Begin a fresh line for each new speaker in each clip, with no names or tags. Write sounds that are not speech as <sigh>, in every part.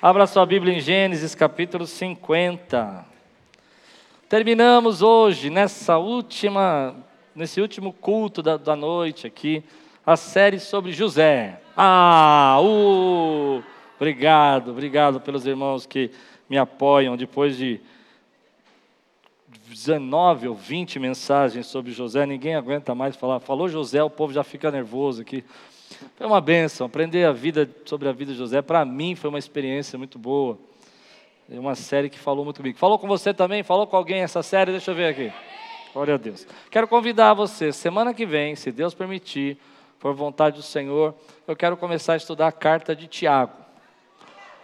Abra sua Bíblia em Gênesis capítulo 50. Terminamos hoje, nessa última, nesse último culto da, da noite aqui, a série sobre José. Ah, uh, obrigado, obrigado pelos irmãos que me apoiam depois de 19 ou 20 mensagens sobre José, ninguém aguenta mais falar. Falou José, o povo já fica nervoso aqui. Foi uma benção. Aprender a vida sobre a vida de José, para mim, foi uma experiência muito boa. É uma série que falou muito comigo. Falou com você também? Falou com alguém essa série? Deixa eu ver aqui. Glória a Deus. Quero convidar você, semana que vem, se Deus permitir, por vontade do Senhor, eu quero começar a estudar a carta de Tiago.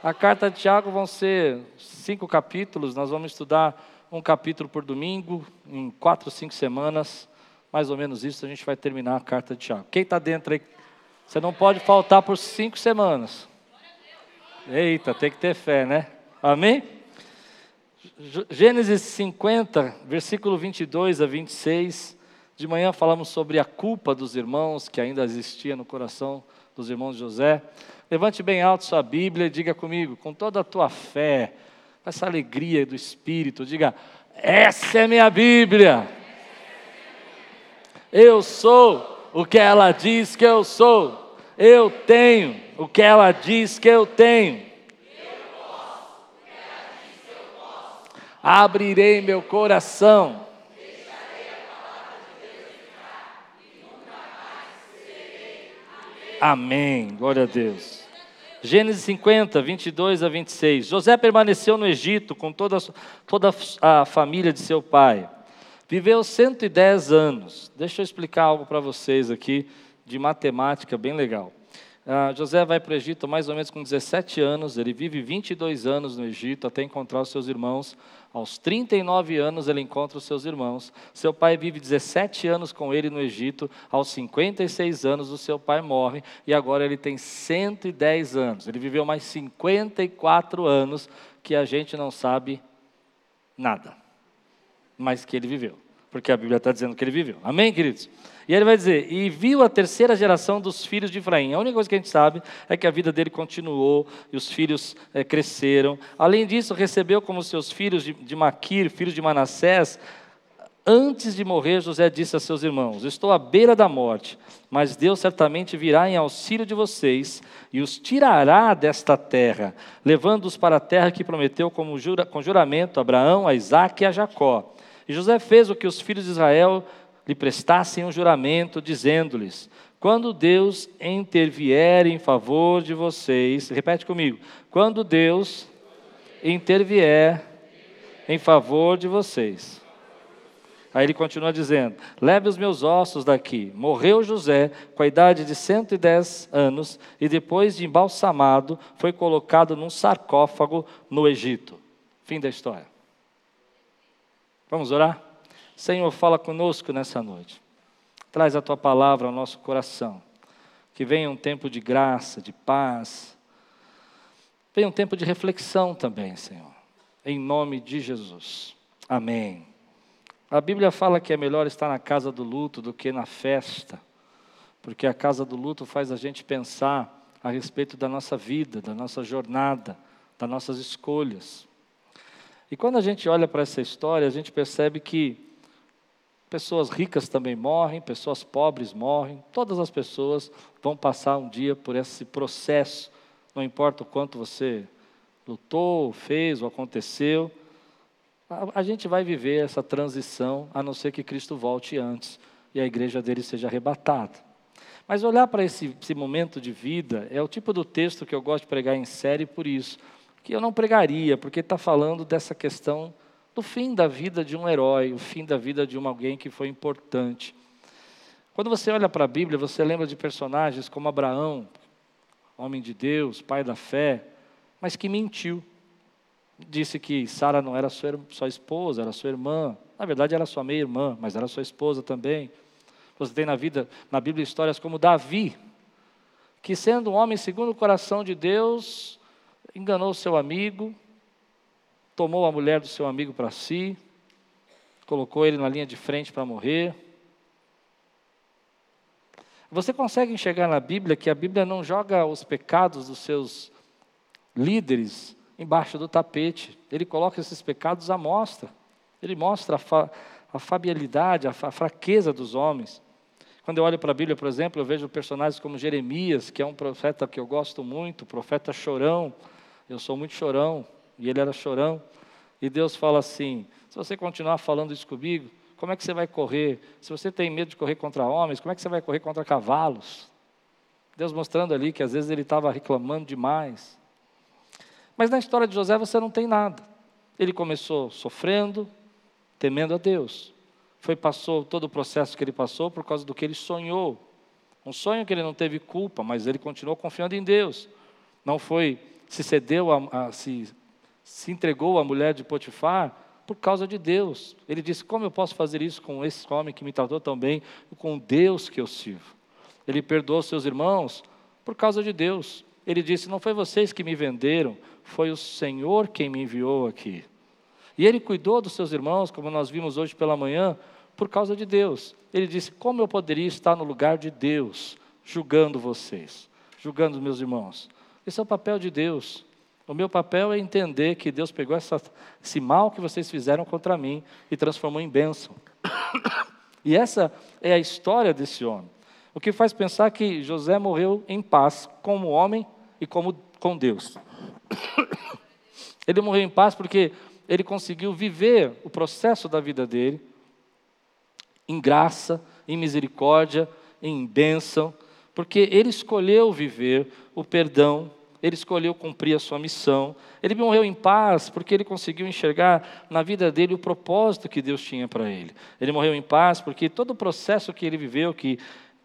A carta de Tiago vão ser cinco capítulos, nós vamos estudar um capítulo por domingo, em quatro, cinco semanas, mais ou menos isso, a gente vai terminar a carta de Tiago. Quem está dentro aí você não pode faltar por cinco semanas. Eita, tem que ter fé, né? Amém? Gênesis 50, versículo 22 a 26. De manhã falamos sobre a culpa dos irmãos que ainda existia no coração dos irmãos de José. Levante bem alto sua Bíblia e diga comigo, com toda a tua fé, essa alegria do Espírito, diga: Essa é minha Bíblia. Eu sou o que ela diz que eu sou. Eu tenho o que ela diz que eu tenho. Abrirei meu coração. Amém. Glória a Deus. Gênesis 50, 22 a 26. José permaneceu no Egito com toda, toda a família de seu pai. Viveu 110 anos. Deixa eu explicar algo para vocês aqui de matemática bem legal. Uh, José vai para o Egito mais ou menos com 17 anos, ele vive 22 anos no Egito até encontrar os seus irmãos. Aos 39 anos ele encontra os seus irmãos. Seu pai vive 17 anos com ele no Egito. Aos 56 anos o seu pai morre e agora ele tem 110 anos. Ele viveu mais 54 anos que a gente não sabe nada mas que ele viveu, porque a Bíblia está dizendo que ele viveu. Amém, queridos? E ele vai dizer: E viu a terceira geração dos filhos de Efraim. A única coisa que a gente sabe é que a vida dele continuou e os filhos é, cresceram. Além disso, recebeu como seus filhos de, de Maquir, filhos de Manassés. Antes de morrer, José disse a seus irmãos: Estou à beira da morte, mas Deus certamente virá em auxílio de vocês e os tirará desta terra, levando-os para a terra que prometeu como jura, com juramento a Abraão, a Isaac e a Jacó. E José fez o que os filhos de Israel lhe prestassem um juramento, dizendo-lhes: Quando Deus intervier em favor de vocês, repete comigo: quando Deus intervier em favor de vocês. Aí ele continua dizendo: Leve os meus ossos daqui. Morreu José com a idade de 110 anos e depois de embalsamado foi colocado num sarcófago no Egito. Fim da história. Vamos orar? Senhor, fala conosco nessa noite. Traz a tua palavra ao nosso coração. Que venha um tempo de graça, de paz. Venha um tempo de reflexão também, Senhor. Em nome de Jesus. Amém. A Bíblia fala que é melhor estar na casa do luto do que na festa, porque a casa do luto faz a gente pensar a respeito da nossa vida, da nossa jornada, das nossas escolhas. E quando a gente olha para essa história, a gente percebe que pessoas ricas também morrem, pessoas pobres morrem, todas as pessoas vão passar um dia por esse processo, não importa o quanto você lutou, fez ou aconteceu, a, a gente vai viver essa transição, a não ser que Cristo volte antes e a igreja dele seja arrebatada. Mas olhar para esse, esse momento de vida é o tipo do texto que eu gosto de pregar em série por isso que eu não pregaria, porque está falando dessa questão do fim da vida de um herói, o fim da vida de um alguém que foi importante. Quando você olha para a Bíblia, você lembra de personagens como Abraão, homem de Deus, pai da fé, mas que mentiu. Disse que Sara não era sua, sua esposa, era sua irmã. Na verdade, era sua meia-irmã, mas era sua esposa também. Você tem na vida, na Bíblia, histórias como Davi, que sendo um homem segundo o coração de Deus, enganou seu amigo, tomou a mulher do seu amigo para si, colocou ele na linha de frente para morrer. Você consegue enxergar na Bíblia que a Bíblia não joga os pecados dos seus líderes embaixo do tapete. Ele coloca esses pecados à mostra. Ele mostra a, fa a fabialidade, a, fa a fraqueza dos homens. Quando eu olho para a Bíblia, por exemplo, eu vejo personagens como Jeremias, que é um profeta que eu gosto muito, profeta chorão. Eu sou muito chorão, e ele era chorão. E Deus fala assim: se você continuar falando isso comigo, como é que você vai correr? Se você tem medo de correr contra homens, como é que você vai correr contra cavalos? Deus mostrando ali que às vezes ele estava reclamando demais. Mas na história de José você não tem nada. Ele começou sofrendo, temendo a Deus. Foi passou todo o processo que ele passou por causa do que ele sonhou. Um sonho que ele não teve culpa, mas ele continuou confiando em Deus. Não foi se cedeu a, a se, se entregou à mulher de Potifar por causa de Deus. Ele disse: Como eu posso fazer isso com esse homem que me tratou tão bem, com Deus que eu sirvo? Ele perdoou seus irmãos por causa de Deus. Ele disse: Não foi vocês que me venderam, foi o Senhor quem me enviou aqui. E ele cuidou dos seus irmãos, como nós vimos hoje pela manhã, por causa de Deus. Ele disse: Como eu poderia estar no lugar de Deus, julgando vocês, julgando meus irmãos? Esse é o papel de Deus. O meu papel é entender que Deus pegou essa, esse mal que vocês fizeram contra mim e transformou em bênção. E essa é a história desse homem. O que faz pensar que José morreu em paz como homem e como com Deus. Ele morreu em paz porque ele conseguiu viver o processo da vida dele em graça, em misericórdia, em bênção, porque ele escolheu viver o perdão, ele escolheu cumprir a sua missão. Ele morreu em paz porque ele conseguiu enxergar na vida dele o propósito que Deus tinha para ele. Ele morreu em paz porque todo o processo que ele viveu, que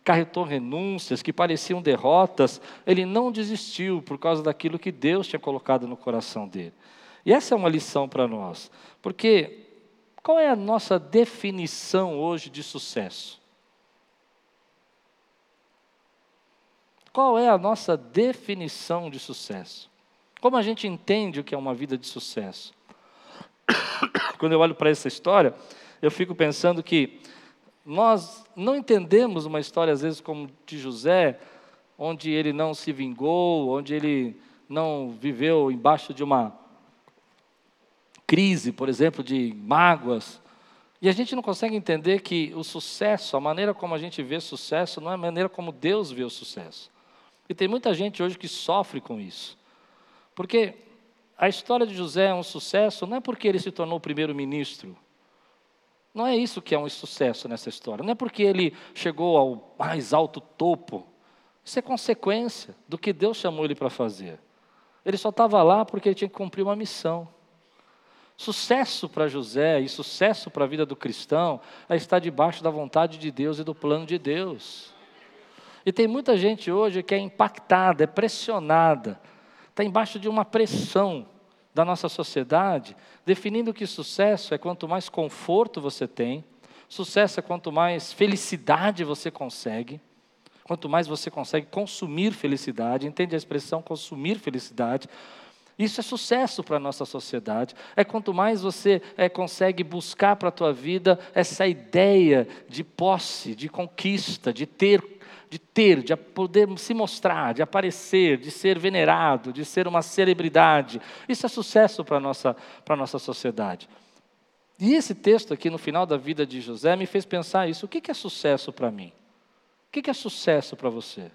carretou renúncias, que pareciam derrotas, ele não desistiu por causa daquilo que Deus tinha colocado no coração dele. E essa é uma lição para nós, porque qual é a nossa definição hoje de sucesso? Qual é a nossa definição de sucesso? Como a gente entende o que é uma vida de sucesso? <coughs> Quando eu olho para essa história, eu fico pensando que nós não entendemos uma história, às vezes, como de José, onde ele não se vingou, onde ele não viveu embaixo de uma crise, por exemplo, de mágoas. E a gente não consegue entender que o sucesso, a maneira como a gente vê sucesso, não é a maneira como Deus vê o sucesso. E tem muita gente hoje que sofre com isso. Porque a história de José é um sucesso não é porque ele se tornou primeiro-ministro. Não é isso que é um sucesso nessa história. Não é porque ele chegou ao mais alto topo. Isso é consequência do que Deus chamou ele para fazer. Ele só estava lá porque ele tinha que cumprir uma missão. Sucesso para José e sucesso para a vida do cristão é estar debaixo da vontade de Deus e do plano de Deus. E tem muita gente hoje que é impactada, é pressionada, está embaixo de uma pressão da nossa sociedade, definindo que sucesso é quanto mais conforto você tem, sucesso é quanto mais felicidade você consegue, quanto mais você consegue consumir felicidade, entende a expressão consumir felicidade? Isso é sucesso para a nossa sociedade. É quanto mais você é, consegue buscar para a tua vida essa ideia de posse, de conquista, de ter de ter, de poder se mostrar, de aparecer, de ser venerado, de ser uma celebridade. Isso é sucesso para a nossa, nossa sociedade. E esse texto aqui, no final da vida de José, me fez pensar isso. O que é sucesso para mim? O que é sucesso para você?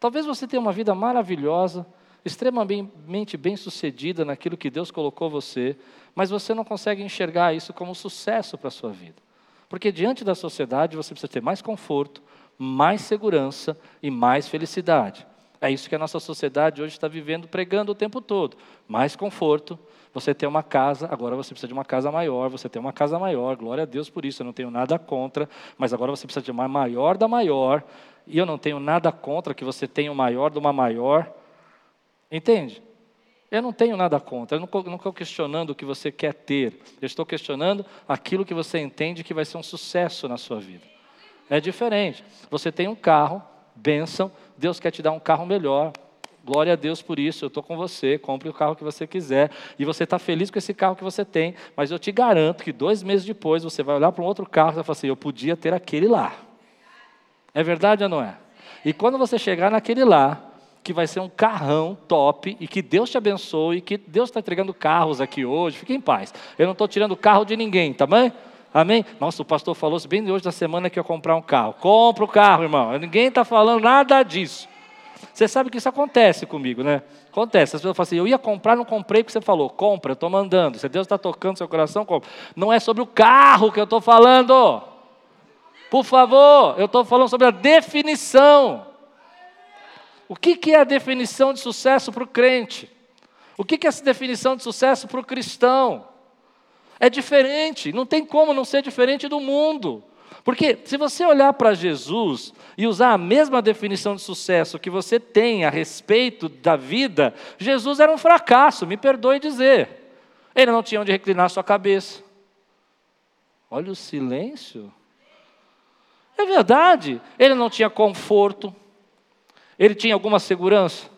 Talvez você tenha uma vida maravilhosa, extremamente bem sucedida naquilo que Deus colocou você, mas você não consegue enxergar isso como sucesso para a sua vida. Porque diante da sociedade você precisa ter mais conforto, mais segurança e mais felicidade. É isso que a nossa sociedade hoje está vivendo, pregando o tempo todo. Mais conforto, você tem uma casa, agora você precisa de uma casa maior, você tem uma casa maior, glória a Deus por isso, eu não tenho nada contra, mas agora você precisa de uma maior da maior, e eu não tenho nada contra que você tenha o maior de uma maior. Entende? Eu não tenho nada contra, eu não estou questionando o que você quer ter, eu estou questionando aquilo que você entende que vai ser um sucesso na sua vida. É diferente. Você tem um carro, bênção, Deus quer te dar um carro melhor. Glória a Deus por isso, eu estou com você, compre o carro que você quiser. E você está feliz com esse carro que você tem, mas eu te garanto que dois meses depois você vai olhar para um outro carro e vai falar assim: eu podia ter aquele lá. É verdade ou não é? E quando você chegar naquele lá, que vai ser um carrão top e que Deus te abençoe e que Deus está entregando carros aqui hoje. Fique em paz. Eu não estou tirando carro de ninguém, tá bem? Amém? Nossa, o pastor falou bem hoje da semana que ia comprar um carro. Compra o carro, irmão. Ninguém está falando nada disso. Você sabe que isso acontece comigo, né? Acontece. As pessoas falam assim: eu ia comprar, não comprei porque você falou. Compra, eu estou mandando. Se Deus está tocando seu coração, compra. Não é sobre o carro que eu estou falando. Por favor, eu estou falando sobre a definição. O que, que é a definição de sucesso para o crente? O que, que é essa definição de sucesso para o cristão? É diferente, não tem como não ser diferente do mundo. Porque se você olhar para Jesus e usar a mesma definição de sucesso que você tem a respeito da vida, Jesus era um fracasso, me perdoe dizer. Ele não tinha onde reclinar sua cabeça. Olha o silêncio. É verdade, ele não tinha conforto. Ele tinha alguma segurança?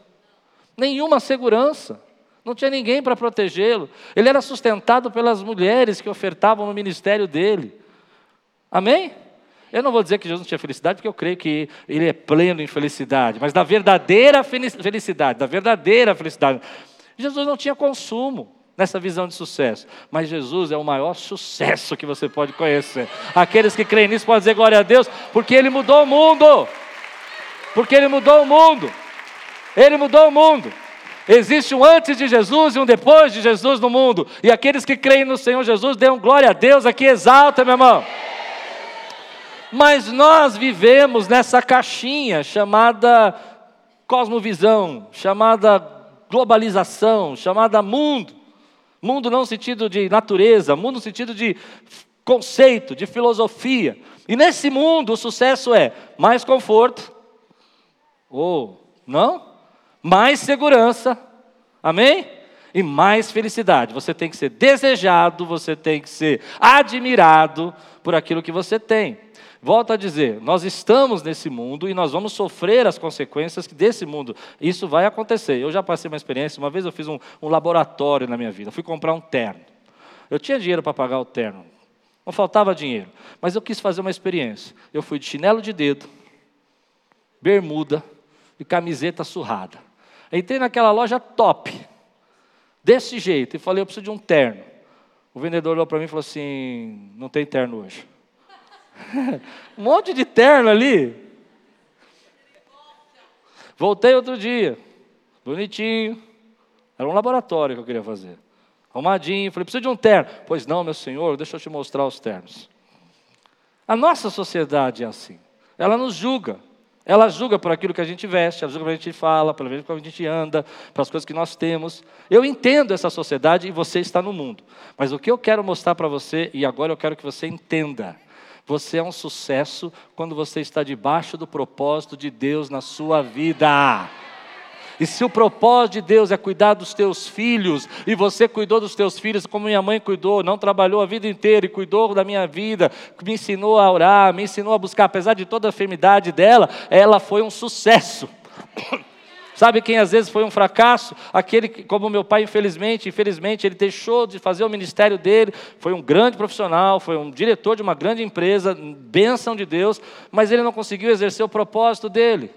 Nenhuma segurança. Não tinha ninguém para protegê-lo. Ele era sustentado pelas mulheres que ofertavam no ministério dele. Amém? Eu não vou dizer que Jesus não tinha felicidade, porque eu creio que ele é pleno em felicidade, mas da verdadeira felicidade, da verdadeira felicidade. Jesus não tinha consumo nessa visão de sucesso, mas Jesus é o maior sucesso que você pode conhecer. Aqueles que creem nisso podem dizer glória a Deus, porque ele mudou o mundo. Porque ele mudou o mundo. Ele mudou o mundo. Existe um antes de Jesus e um depois de Jesus no mundo. E aqueles que creem no Senhor Jesus, dêem glória a Deus aqui, exalta, meu irmão. Mas nós vivemos nessa caixinha chamada cosmovisão, chamada globalização, chamada mundo. Mundo não no sentido de natureza, mundo no sentido de conceito, de filosofia. E nesse mundo o sucesso é mais conforto, ou não? Mais segurança. Amém? E mais felicidade. Você tem que ser desejado, você tem que ser admirado por aquilo que você tem. Volto a dizer, nós estamos nesse mundo e nós vamos sofrer as consequências desse mundo. Isso vai acontecer. Eu já passei uma experiência, uma vez eu fiz um, um laboratório na minha vida. Fui comprar um terno. Eu tinha dinheiro para pagar o terno. Não faltava dinheiro. Mas eu quis fazer uma experiência. Eu fui de chinelo de dedo, bermuda, e camiseta surrada. Entrei naquela loja top, desse jeito, e falei: eu preciso de um terno. O vendedor olhou para mim e falou assim: não tem terno hoje. <laughs> um monte de terno ali. Voltei outro dia, bonitinho. Era um laboratório que eu queria fazer. Arrumadinho, falei, preciso de um terno. Pois não, meu senhor, deixa eu te mostrar os ternos. A nossa sociedade é assim. Ela nos julga. Ela julga por aquilo que a gente veste, ela julga por a gente fala, pelo menos como a gente anda, pelas coisas que nós temos. Eu entendo essa sociedade e você está no mundo. Mas o que eu quero mostrar para você, e agora eu quero que você entenda, você é um sucesso quando você está debaixo do propósito de Deus na sua vida. E se o propósito de Deus é cuidar dos teus filhos, e você cuidou dos teus filhos como minha mãe cuidou, não trabalhou a vida inteira e cuidou da minha vida, me ensinou a orar, me ensinou a buscar, apesar de toda a enfermidade dela, ela foi um sucesso. <coughs> Sabe quem às vezes foi um fracasso? Aquele que, como meu pai, infelizmente, infelizmente, ele deixou de fazer o ministério dele, foi um grande profissional, foi um diretor de uma grande empresa, bênção de Deus, mas ele não conseguiu exercer o propósito dele.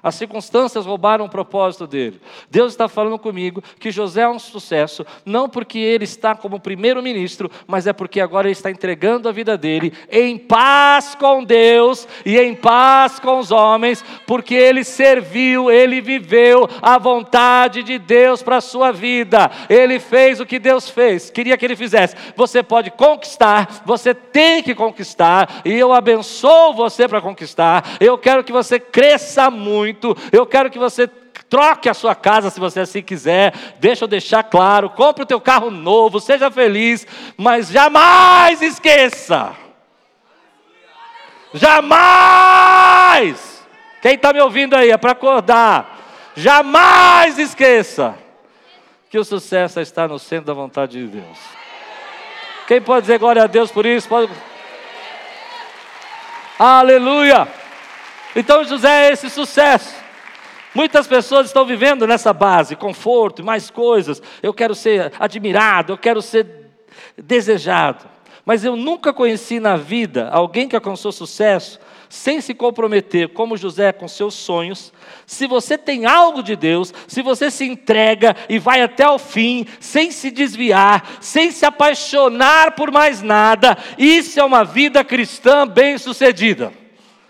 As circunstâncias roubaram o propósito dele. Deus está falando comigo que José é um sucesso, não porque ele está como primeiro-ministro, mas é porque agora ele está entregando a vida dele em paz com Deus e em paz com os homens, porque ele serviu, ele viveu a vontade de Deus para a sua vida. Ele fez o que Deus fez, queria que ele fizesse. Você pode conquistar, você tem que conquistar, e eu abençoo você para conquistar. Eu quero que você cresça muito muito. Eu quero que você troque a sua casa se você assim quiser. Deixa eu deixar claro, compre o teu carro novo, seja feliz, mas jamais esqueça. Jamais! Quem está me ouvindo aí é para acordar. Jamais esqueça que o sucesso está no centro da vontade de Deus. Quem pode dizer glória a Deus por isso? Pode... Aleluia! Então José é esse sucesso. Muitas pessoas estão vivendo nessa base, conforto, mais coisas. Eu quero ser admirado, eu quero ser desejado. Mas eu nunca conheci na vida alguém que alcançou sucesso sem se comprometer, como José, com seus sonhos, se você tem algo de Deus, se você se entrega e vai até o fim, sem se desviar, sem se apaixonar por mais nada, isso é uma vida cristã bem-sucedida.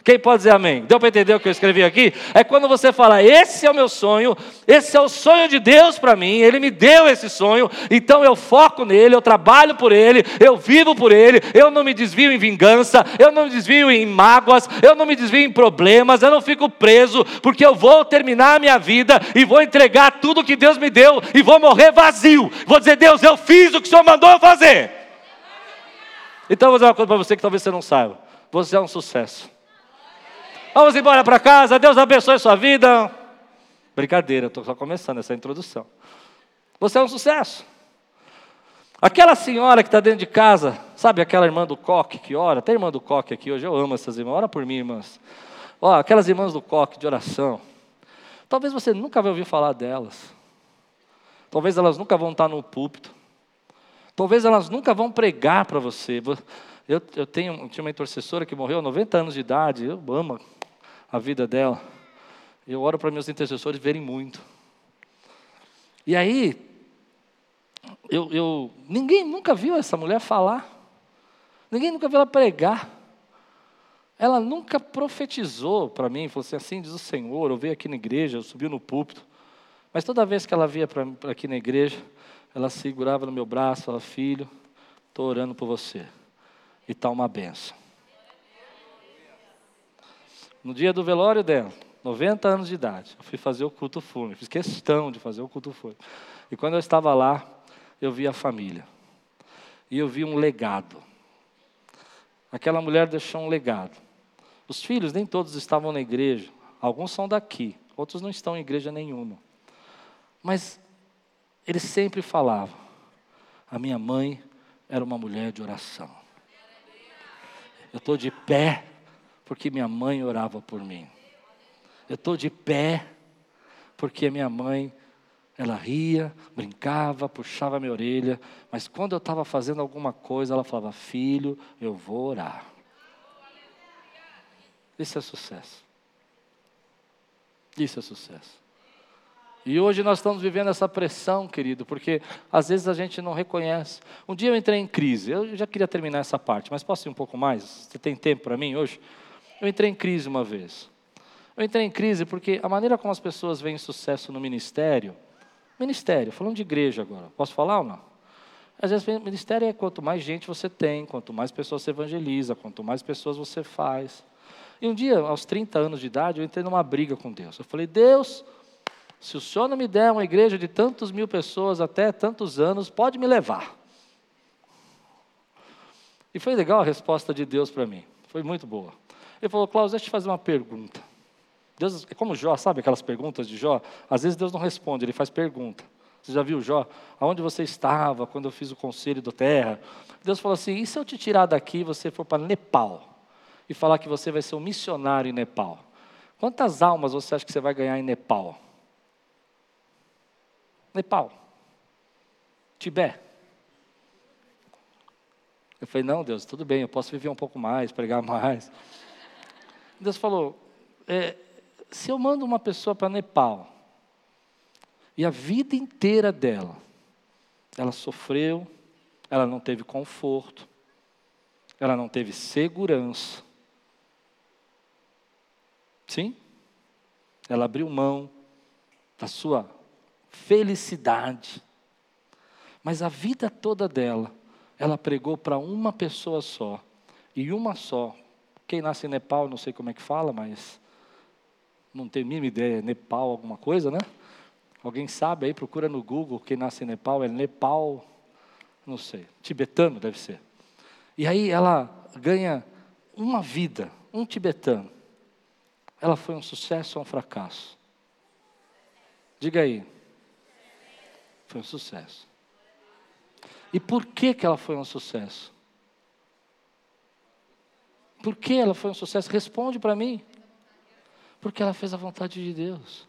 Quem pode dizer amém? Deu para entender o que eu escrevi aqui? É quando você fala: esse é o meu sonho, esse é o sonho de Deus para mim, Ele me deu esse sonho, então eu foco nele, eu trabalho por ele, eu vivo por ele, eu não me desvio em vingança, eu não me desvio em mágoas, eu não me desvio em problemas, eu não fico preso, porque eu vou terminar a minha vida e vou entregar tudo que Deus me deu e vou morrer vazio. Vou dizer: Deus, eu fiz o que o Senhor mandou eu fazer. Então vou dizer uma coisa para você que talvez você não saiba: você é um sucesso. Vamos embora para casa, Deus abençoe sua vida. Brincadeira, estou só começando essa introdução. Você é um sucesso. Aquela senhora que está dentro de casa, sabe aquela irmã do coque que ora? Tem irmã do coque aqui hoje, eu amo essas irmãs, ora por mim, irmãs. Ó, aquelas irmãs do coque de oração. Talvez você nunca vai ouvir falar delas. Talvez elas nunca vão estar no púlpito. Talvez elas nunca vão pregar para você. Eu, eu tenho, tinha uma intercessora que morreu aos 90 anos de idade, eu amo a vida dela. Eu oro para meus intercessores verem muito. E aí, eu, eu, ninguém nunca viu essa mulher falar. Ninguém nunca viu ela pregar. Ela nunca profetizou para mim, falou assim, assim diz o Senhor, eu veio aqui na igreja, eu subi no púlpito. Mas toda vez que ela via para aqui na igreja, ela segurava no meu braço, falava, filho, estou orando por você. E está uma benção. No dia do velório dela, 90 anos de idade, eu fui fazer o culto fúnebre, fiz questão de fazer o culto fúnebre. E quando eu estava lá, eu vi a família. E eu vi um legado. Aquela mulher deixou um legado. Os filhos nem todos estavam na igreja, alguns são daqui, outros não estão em igreja nenhuma. Mas eles sempre falavam: a minha mãe era uma mulher de oração. Eu estou de pé porque minha mãe orava por mim. Eu estou de pé porque minha mãe, ela ria, brincava, puxava minha orelha, mas quando eu estava fazendo alguma coisa, ela falava: Filho, eu vou orar. Isso é sucesso. Isso é sucesso. E hoje nós estamos vivendo essa pressão, querido, porque às vezes a gente não reconhece. Um dia eu entrei em crise, eu já queria terminar essa parte, mas posso ir um pouco mais? Você tem tempo para mim hoje? Eu entrei em crise uma vez. Eu entrei em crise porque a maneira como as pessoas veem sucesso no ministério, ministério, falando de igreja agora, posso falar ou não? Às vezes, ministério é quanto mais gente você tem, quanto mais pessoas você evangeliza, quanto mais pessoas você faz. E um dia, aos 30 anos de idade, eu entrei numa briga com Deus. Eu falei, Deus, se o Senhor não me der uma igreja de tantos mil pessoas até tantos anos, pode me levar. E foi legal a resposta de Deus para mim. Foi muito boa. Ele falou, Cláudio, deixa eu te fazer uma pergunta. Deus, é como Jó, sabe aquelas perguntas de Jó? Às vezes Deus não responde, ele faz pergunta. Você já viu Jó? Aonde você estava quando eu fiz o conselho do terra? Deus falou assim: e se eu te tirar daqui e você for para Nepal? E falar que você vai ser um missionário em Nepal? Quantas almas você acha que você vai ganhar em Nepal? Nepal. Tibete. Eu falei, não, Deus, tudo bem, eu posso viver um pouco mais, pregar mais. Deus falou: é, se eu mando uma pessoa para Nepal, e a vida inteira dela, ela sofreu, ela não teve conforto, ela não teve segurança. Sim? Ela abriu mão da sua felicidade. Mas a vida toda dela, ela pregou para uma pessoa só, e uma só quem nasce em Nepal, não sei como é que fala, mas não tenho a mínima ideia, Nepal alguma coisa, né? Alguém sabe aí, procura no Google, quem nasce em Nepal, é Nepal, não sei, tibetano deve ser. E aí ela ganha uma vida, um tibetano. Ela foi um sucesso ou um fracasso? Diga aí. Foi um sucesso. E por que, que ela foi um sucesso? Por que ela foi um sucesso? Responde para mim. Porque ela fez a vontade de Deus.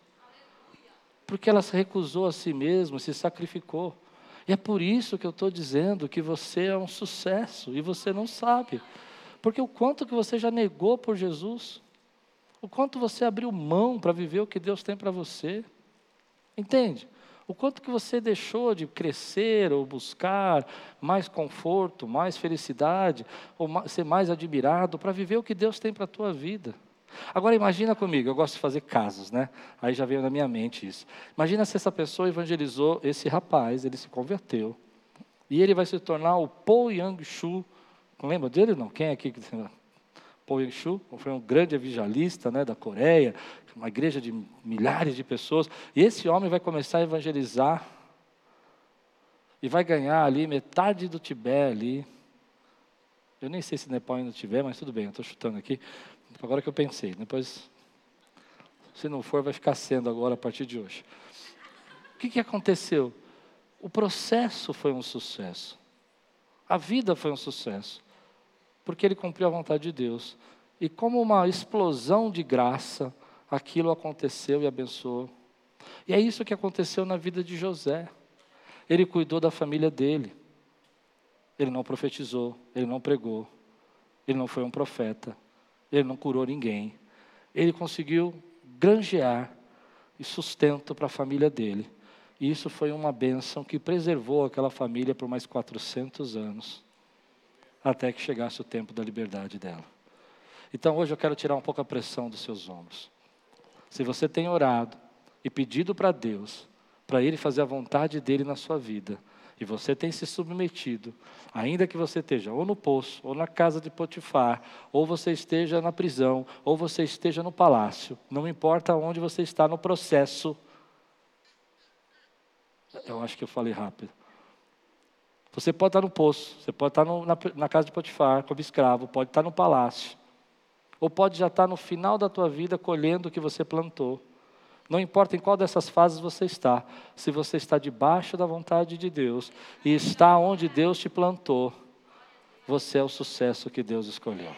Porque ela se recusou a si mesma, se sacrificou. E é por isso que eu estou dizendo que você é um sucesso e você não sabe. Porque o quanto que você já negou por Jesus, o quanto você abriu mão para viver o que Deus tem para você. Entende? O quanto que você deixou de crescer ou buscar mais conforto, mais felicidade, ou ser mais admirado para viver o que Deus tem para a tua vida. Agora imagina comigo, eu gosto de fazer casos, né? Aí já veio na minha mente isso. Imagina se essa pessoa evangelizou esse rapaz, ele se converteu, e ele vai se tornar o Po Yang Shu. Lembra dele não? Quem é aqui que Po Yang Shu foi um grande evangelista né, da Coreia, uma igreja de milhares de pessoas. E esse homem vai começar a evangelizar e vai ganhar ali metade do Tibete ali. Eu nem sei se Nepal ainda tiver, mas tudo bem, eu estou chutando aqui. Agora que eu pensei, depois, se não for, vai ficar sendo agora a partir de hoje. O que, que aconteceu? O processo foi um sucesso. A vida foi um sucesso porque ele cumpriu a vontade de Deus. E como uma explosão de graça, aquilo aconteceu e abençoou. E é isso que aconteceu na vida de José. Ele cuidou da família dele. Ele não profetizou, ele não pregou, ele não foi um profeta, ele não curou ninguém. Ele conseguiu granjear e sustento para a família dele. E isso foi uma bênção que preservou aquela família por mais 400 anos até que chegasse o tempo da liberdade dela. Então hoje eu quero tirar um pouco a pressão dos seus ombros. Se você tem orado e pedido para Deus, para Ele fazer a vontade dele na sua vida, e você tem se submetido, ainda que você esteja ou no poço, ou na casa de Potifar, ou você esteja na prisão, ou você esteja no palácio, não importa onde você está no processo. Eu acho que eu falei rápido. Você pode estar no poço, você pode estar no, na, na, casa de Potifar como escravo, pode estar no palácio, ou pode já estar no final da tua vida colhendo o que você plantou. Não importa em qual dessas fases você está, se você está debaixo da vontade de Deus e está onde Deus te plantou, você é o sucesso que Deus escolheu.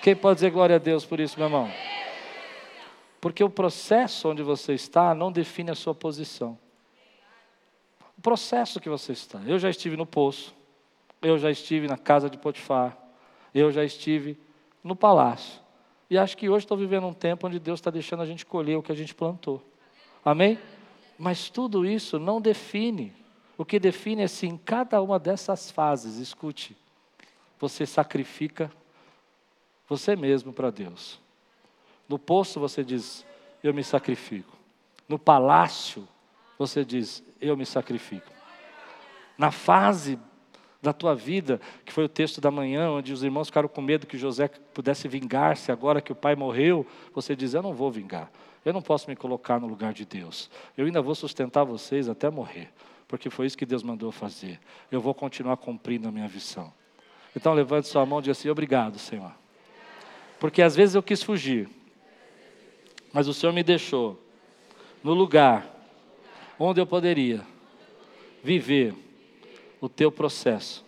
Quem pode dizer glória a Deus por isso, meu irmão? Porque o processo onde você está não define a sua posição processo que você está. Eu já estive no poço, eu já estive na casa de Potifar, eu já estive no palácio. E acho que hoje estou vivendo um tempo onde Deus está deixando a gente colher o que a gente plantou. Amém? Mas tudo isso não define. O que define é se em cada uma dessas fases, escute, você sacrifica você mesmo para Deus. No poço você diz, eu me sacrifico. No palácio você diz: Eu me sacrifico. Na fase da tua vida, que foi o texto da manhã, onde os irmãos ficaram com medo que José pudesse vingar-se agora que o pai morreu, você diz: Eu não vou vingar, eu não posso me colocar no lugar de Deus, eu ainda vou sustentar vocês até morrer, porque foi isso que Deus mandou fazer, eu vou continuar cumprindo a minha visão. Então levante sua mão e diga assim: Obrigado, Senhor, porque às vezes eu quis fugir, mas o Senhor me deixou no lugar onde eu poderia viver o teu processo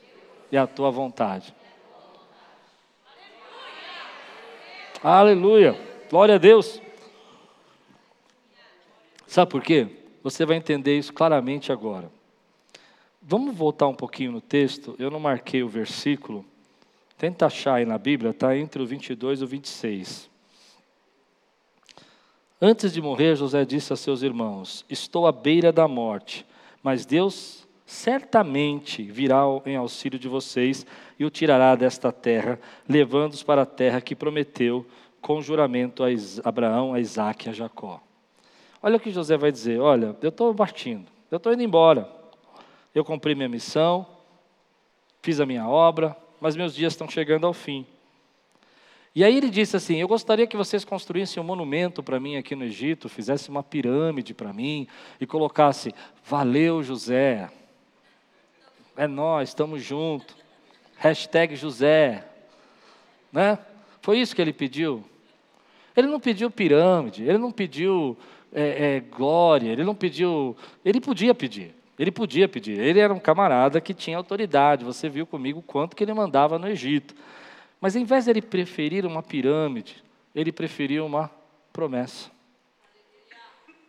e a tua vontade. Aleluia. Glória a Deus. Sabe por quê? Você vai entender isso claramente agora. Vamos voltar um pouquinho no texto. Eu não marquei o versículo. Tenta achar aí na Bíblia, está entre o 22 e o 26. Antes de morrer, José disse a seus irmãos: Estou à beira da morte, mas Deus certamente virá em auxílio de vocês e o tirará desta terra, levando-os para a terra que prometeu com juramento a Abraão, a Isaac e a Jacó. Olha o que José vai dizer: Olha, eu estou partindo, eu estou indo embora. Eu cumpri minha missão, fiz a minha obra, mas meus dias estão chegando ao fim. E aí ele disse assim: Eu gostaria que vocês construíssem um monumento para mim aqui no Egito, fizessem uma pirâmide para mim e colocasse: Valeu, José. É nós, estamos juntos. Hashtag José. Né? Foi isso que ele pediu. Ele não pediu pirâmide, ele não pediu é, é, glória, ele não pediu. Ele podia pedir. Ele podia pedir. Ele era um camarada que tinha autoridade. Você viu comigo quanto que ele mandava no Egito. Mas em vez de ele preferir uma pirâmide, ele preferiu uma promessa.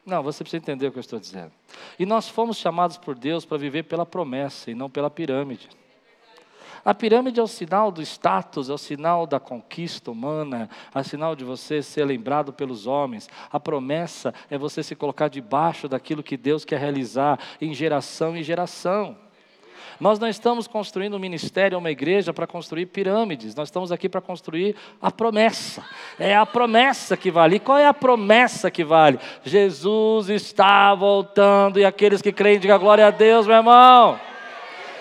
Não, você precisa entender o que eu estou dizendo. E nós fomos chamados por Deus para viver pela promessa e não pela pirâmide. A pirâmide é o sinal do status, é o sinal da conquista humana, é o sinal de você ser lembrado pelos homens. A promessa é você se colocar debaixo daquilo que Deus quer realizar em geração em geração. Nós não estamos construindo um ministério, uma igreja para construir pirâmides, nós estamos aqui para construir a promessa. É a promessa que vale. E qual é a promessa que vale? Jesus está voltando e aqueles que creem, digam glória a Deus, meu irmão.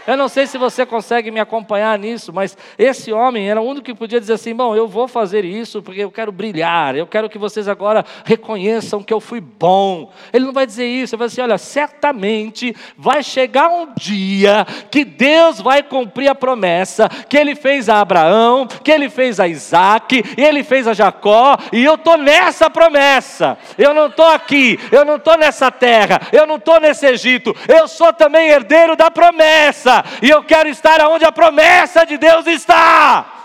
Eu não sei se você consegue me acompanhar nisso, mas esse homem era o único que podia dizer assim: bom, eu vou fazer isso porque eu quero brilhar, eu quero que vocês agora reconheçam que eu fui bom. Ele não vai dizer isso, ele vai dizer: olha, certamente vai chegar um dia que Deus vai cumprir a promessa que ele fez a Abraão, que ele fez a Isaac, e ele fez a Jacó, e eu estou nessa promessa. Eu não estou aqui, eu não estou nessa terra, eu não estou nesse Egito, eu sou também herdeiro da promessa e eu quero estar onde a promessa de Deus está.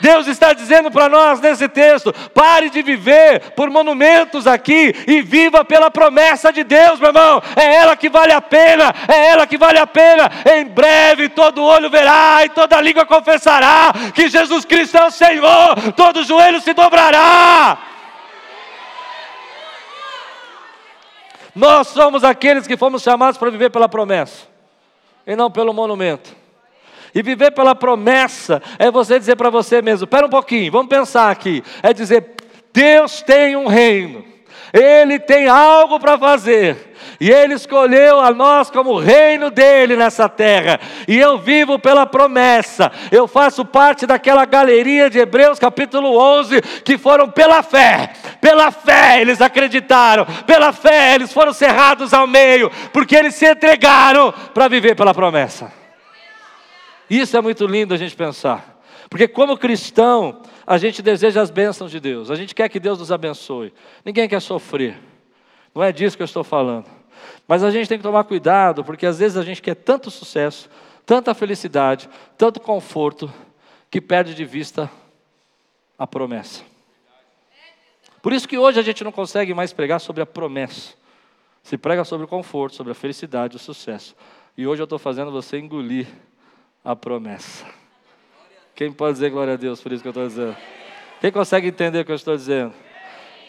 Deus está dizendo para nós nesse texto: pare de viver por monumentos aqui e viva pela promessa de Deus, meu irmão. É ela que vale a pena, é ela que vale a pena. Em breve todo olho verá e toda língua confessará que Jesus Cristo é o Senhor, todo joelho se dobrará. Nós somos aqueles que fomos chamados para viver pela promessa e não pelo monumento. E viver pela promessa é você dizer para você mesmo: espera um pouquinho, vamos pensar aqui. É dizer: Deus tem um reino, Ele tem algo para fazer. E Ele escolheu a nós como reino dele nessa terra. E eu vivo pela promessa. Eu faço parte daquela galeria de Hebreus capítulo 11 que foram pela fé. Pela fé eles acreditaram. Pela fé eles foram cerrados ao meio, porque eles se entregaram para viver pela promessa. Isso é muito lindo a gente pensar. Porque, como cristão, a gente deseja as bênçãos de Deus, a gente quer que Deus nos abençoe. Ninguém quer sofrer, não é disso que eu estou falando. Mas a gente tem que tomar cuidado, porque às vezes a gente quer tanto sucesso, tanta felicidade, tanto conforto, que perde de vista a promessa. Por isso que hoje a gente não consegue mais pregar sobre a promessa. Se prega sobre o conforto, sobre a felicidade, o sucesso. E hoje eu estou fazendo você engolir a promessa. Quem pode dizer glória a Deus por isso que eu estou dizendo? Quem consegue entender o que eu estou dizendo?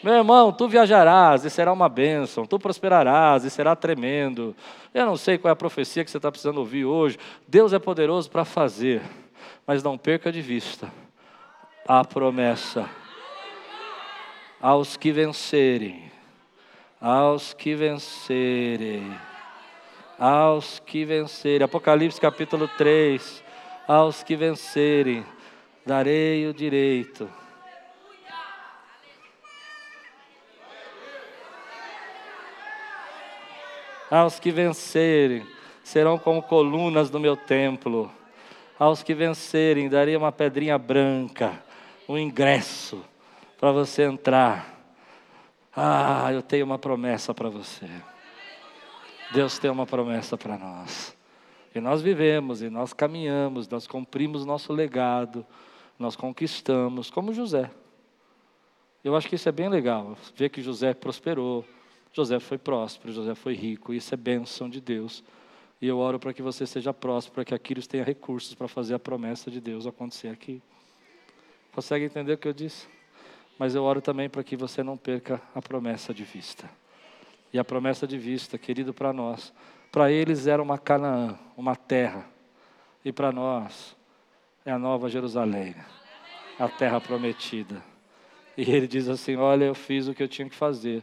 Meu irmão, tu viajarás e será uma bênção, tu prosperarás e será tremendo. Eu não sei qual é a profecia que você está precisando ouvir hoje. Deus é poderoso para fazer, mas não perca de vista a promessa. Aos que vencerem, aos que vencerem, aos que vencerem. Apocalipse capítulo 3. Aos que vencerem, darei o direito Aos que vencerem, serão como colunas do meu templo. Aos que vencerem, darei uma pedrinha branca, um ingresso para você entrar. Ah, eu tenho uma promessa para você. Deus tem uma promessa para nós. E nós vivemos, e nós caminhamos, nós cumprimos nosso legado, nós conquistamos, como José. Eu acho que isso é bem legal, ver que José prosperou, José foi próspero, José foi rico, isso é bênção de Deus. E eu oro para que você seja próspero, para que Aquiles tenha recursos para fazer a promessa de Deus acontecer aqui. Consegue entender o que eu disse? Mas eu oro também para que você não perca a promessa de vista. E a promessa de vista, querido, para nós, para eles era uma Canaã, uma terra. E para nós é a nova Jerusalém, a terra prometida. E ele diz assim: Olha, eu fiz o que eu tinha que fazer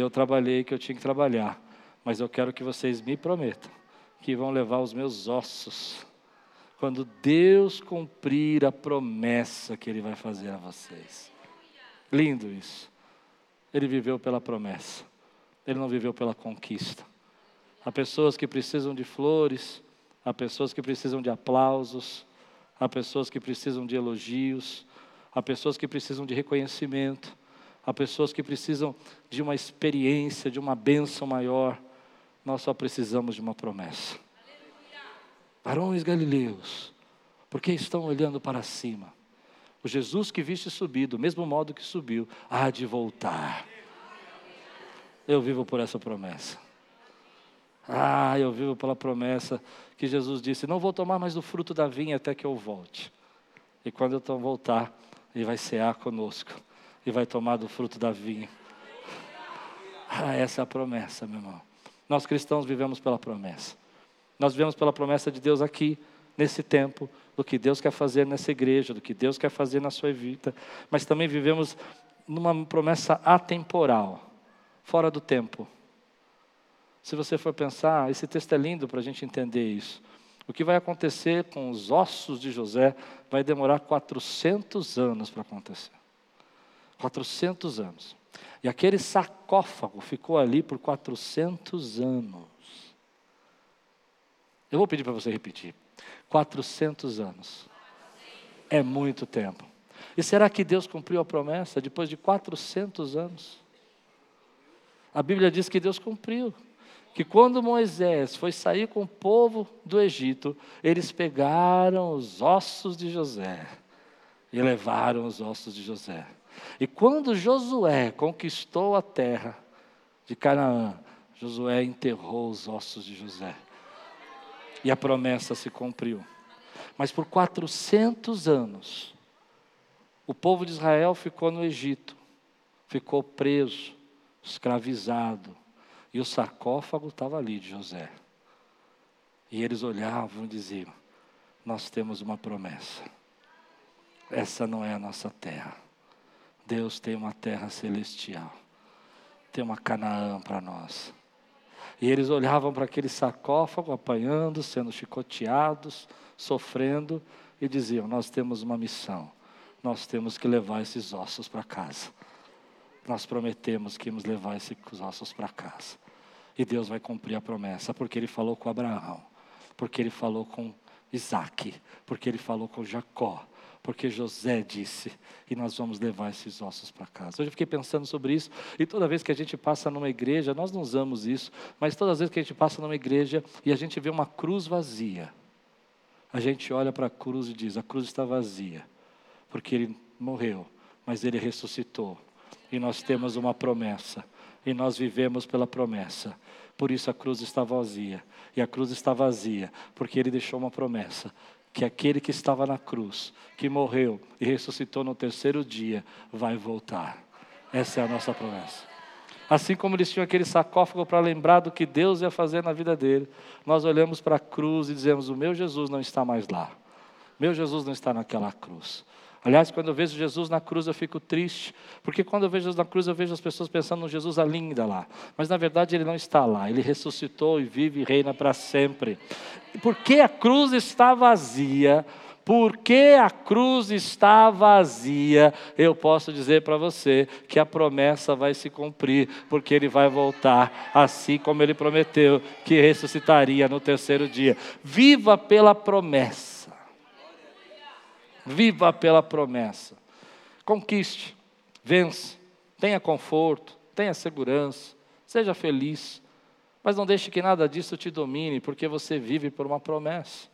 eu trabalhei que eu tinha que trabalhar, mas eu quero que vocês me prometam que vão levar os meus ossos quando Deus cumprir a promessa que Ele vai fazer a vocês. Lindo isso. Ele viveu pela promessa, ele não viveu pela conquista. Há pessoas que precisam de flores, há pessoas que precisam de aplausos, há pessoas que precisam de elogios, há pessoas que precisam de reconhecimento, Há pessoas que precisam de uma experiência, de uma bênção maior. Nós só precisamos de uma promessa. Varões galileus, porque estão olhando para cima? O Jesus que viste subir, do mesmo modo que subiu, há de voltar. Eu vivo por essa promessa. Ah, eu vivo pela promessa que Jesus disse: Não vou tomar mais do fruto da vinha até que eu volte. E quando eu voltar, Ele vai cear conosco e vai tomar do fruto da vinha. Ah, essa é a promessa, meu irmão. Nós cristãos vivemos pela promessa. Nós vivemos pela promessa de Deus aqui, nesse tempo, do que Deus quer fazer nessa igreja, do que Deus quer fazer na sua vida, mas também vivemos numa promessa atemporal, fora do tempo. Se você for pensar, esse texto é lindo para a gente entender isso. O que vai acontecer com os ossos de José vai demorar 400 anos para acontecer. 400 anos. E aquele sarcófago ficou ali por 400 anos. Eu vou pedir para você repetir. 400 anos. É muito tempo. E será que Deus cumpriu a promessa depois de 400 anos? A Bíblia diz que Deus cumpriu. Que quando Moisés foi sair com o povo do Egito, eles pegaram os ossos de José e levaram os ossos de José. E quando Josué conquistou a terra de Canaã, Josué enterrou os ossos de José. E a promessa se cumpriu. Mas por 400 anos, o povo de Israel ficou no Egito, ficou preso, escravizado, e o sarcófago estava ali de José. E eles olhavam e diziam: Nós temos uma promessa. Essa não é a nossa terra. Deus tem uma terra celestial. Tem uma Canaã para nós. E eles olhavam para aquele sarcófago, apanhando, sendo chicoteados, sofrendo, e diziam: Nós temos uma missão nós temos que levar esses ossos para casa. Nós prometemos que íamos levar esses ossos para casa. E Deus vai cumprir a promessa, porque Ele falou com Abraão, porque Ele falou com Isaac, porque Ele falou com Jacó, porque José disse, e nós vamos levar esses ossos para casa. Hoje eu fiquei pensando sobre isso, e toda vez que a gente passa numa igreja, nós não usamos isso, mas todas as vezes que a gente passa numa igreja e a gente vê uma cruz vazia, a gente olha para a cruz e diz: a cruz está vazia porque ele morreu, mas ele ressuscitou. E nós temos uma promessa, e nós vivemos pela promessa. Por isso a cruz está vazia. E a cruz está vazia, porque ele deixou uma promessa: que aquele que estava na cruz, que morreu e ressuscitou no terceiro dia, vai voltar. Essa é a nossa promessa. Assim como eles tinham aquele sarcófago para lembrar do que Deus ia fazer na vida dele, nós olhamos para a cruz e dizemos: O meu Jesus não está mais lá. Meu Jesus não está naquela cruz. Aliás, quando eu vejo Jesus na cruz, eu fico triste, porque quando eu vejo Jesus na cruz, eu vejo as pessoas pensando no Jesus linda lá. Mas na verdade ele não está lá, ele ressuscitou e vive e reina para sempre. Por que a cruz está vazia? Porque a cruz está vazia, eu posso dizer para você que a promessa vai se cumprir, porque ele vai voltar, assim como ele prometeu que ressuscitaria no terceiro dia. Viva pela promessa. Viva pela promessa. Conquiste, vence, tenha conforto, tenha segurança, seja feliz. Mas não deixe que nada disso te domine, porque você vive por uma promessa.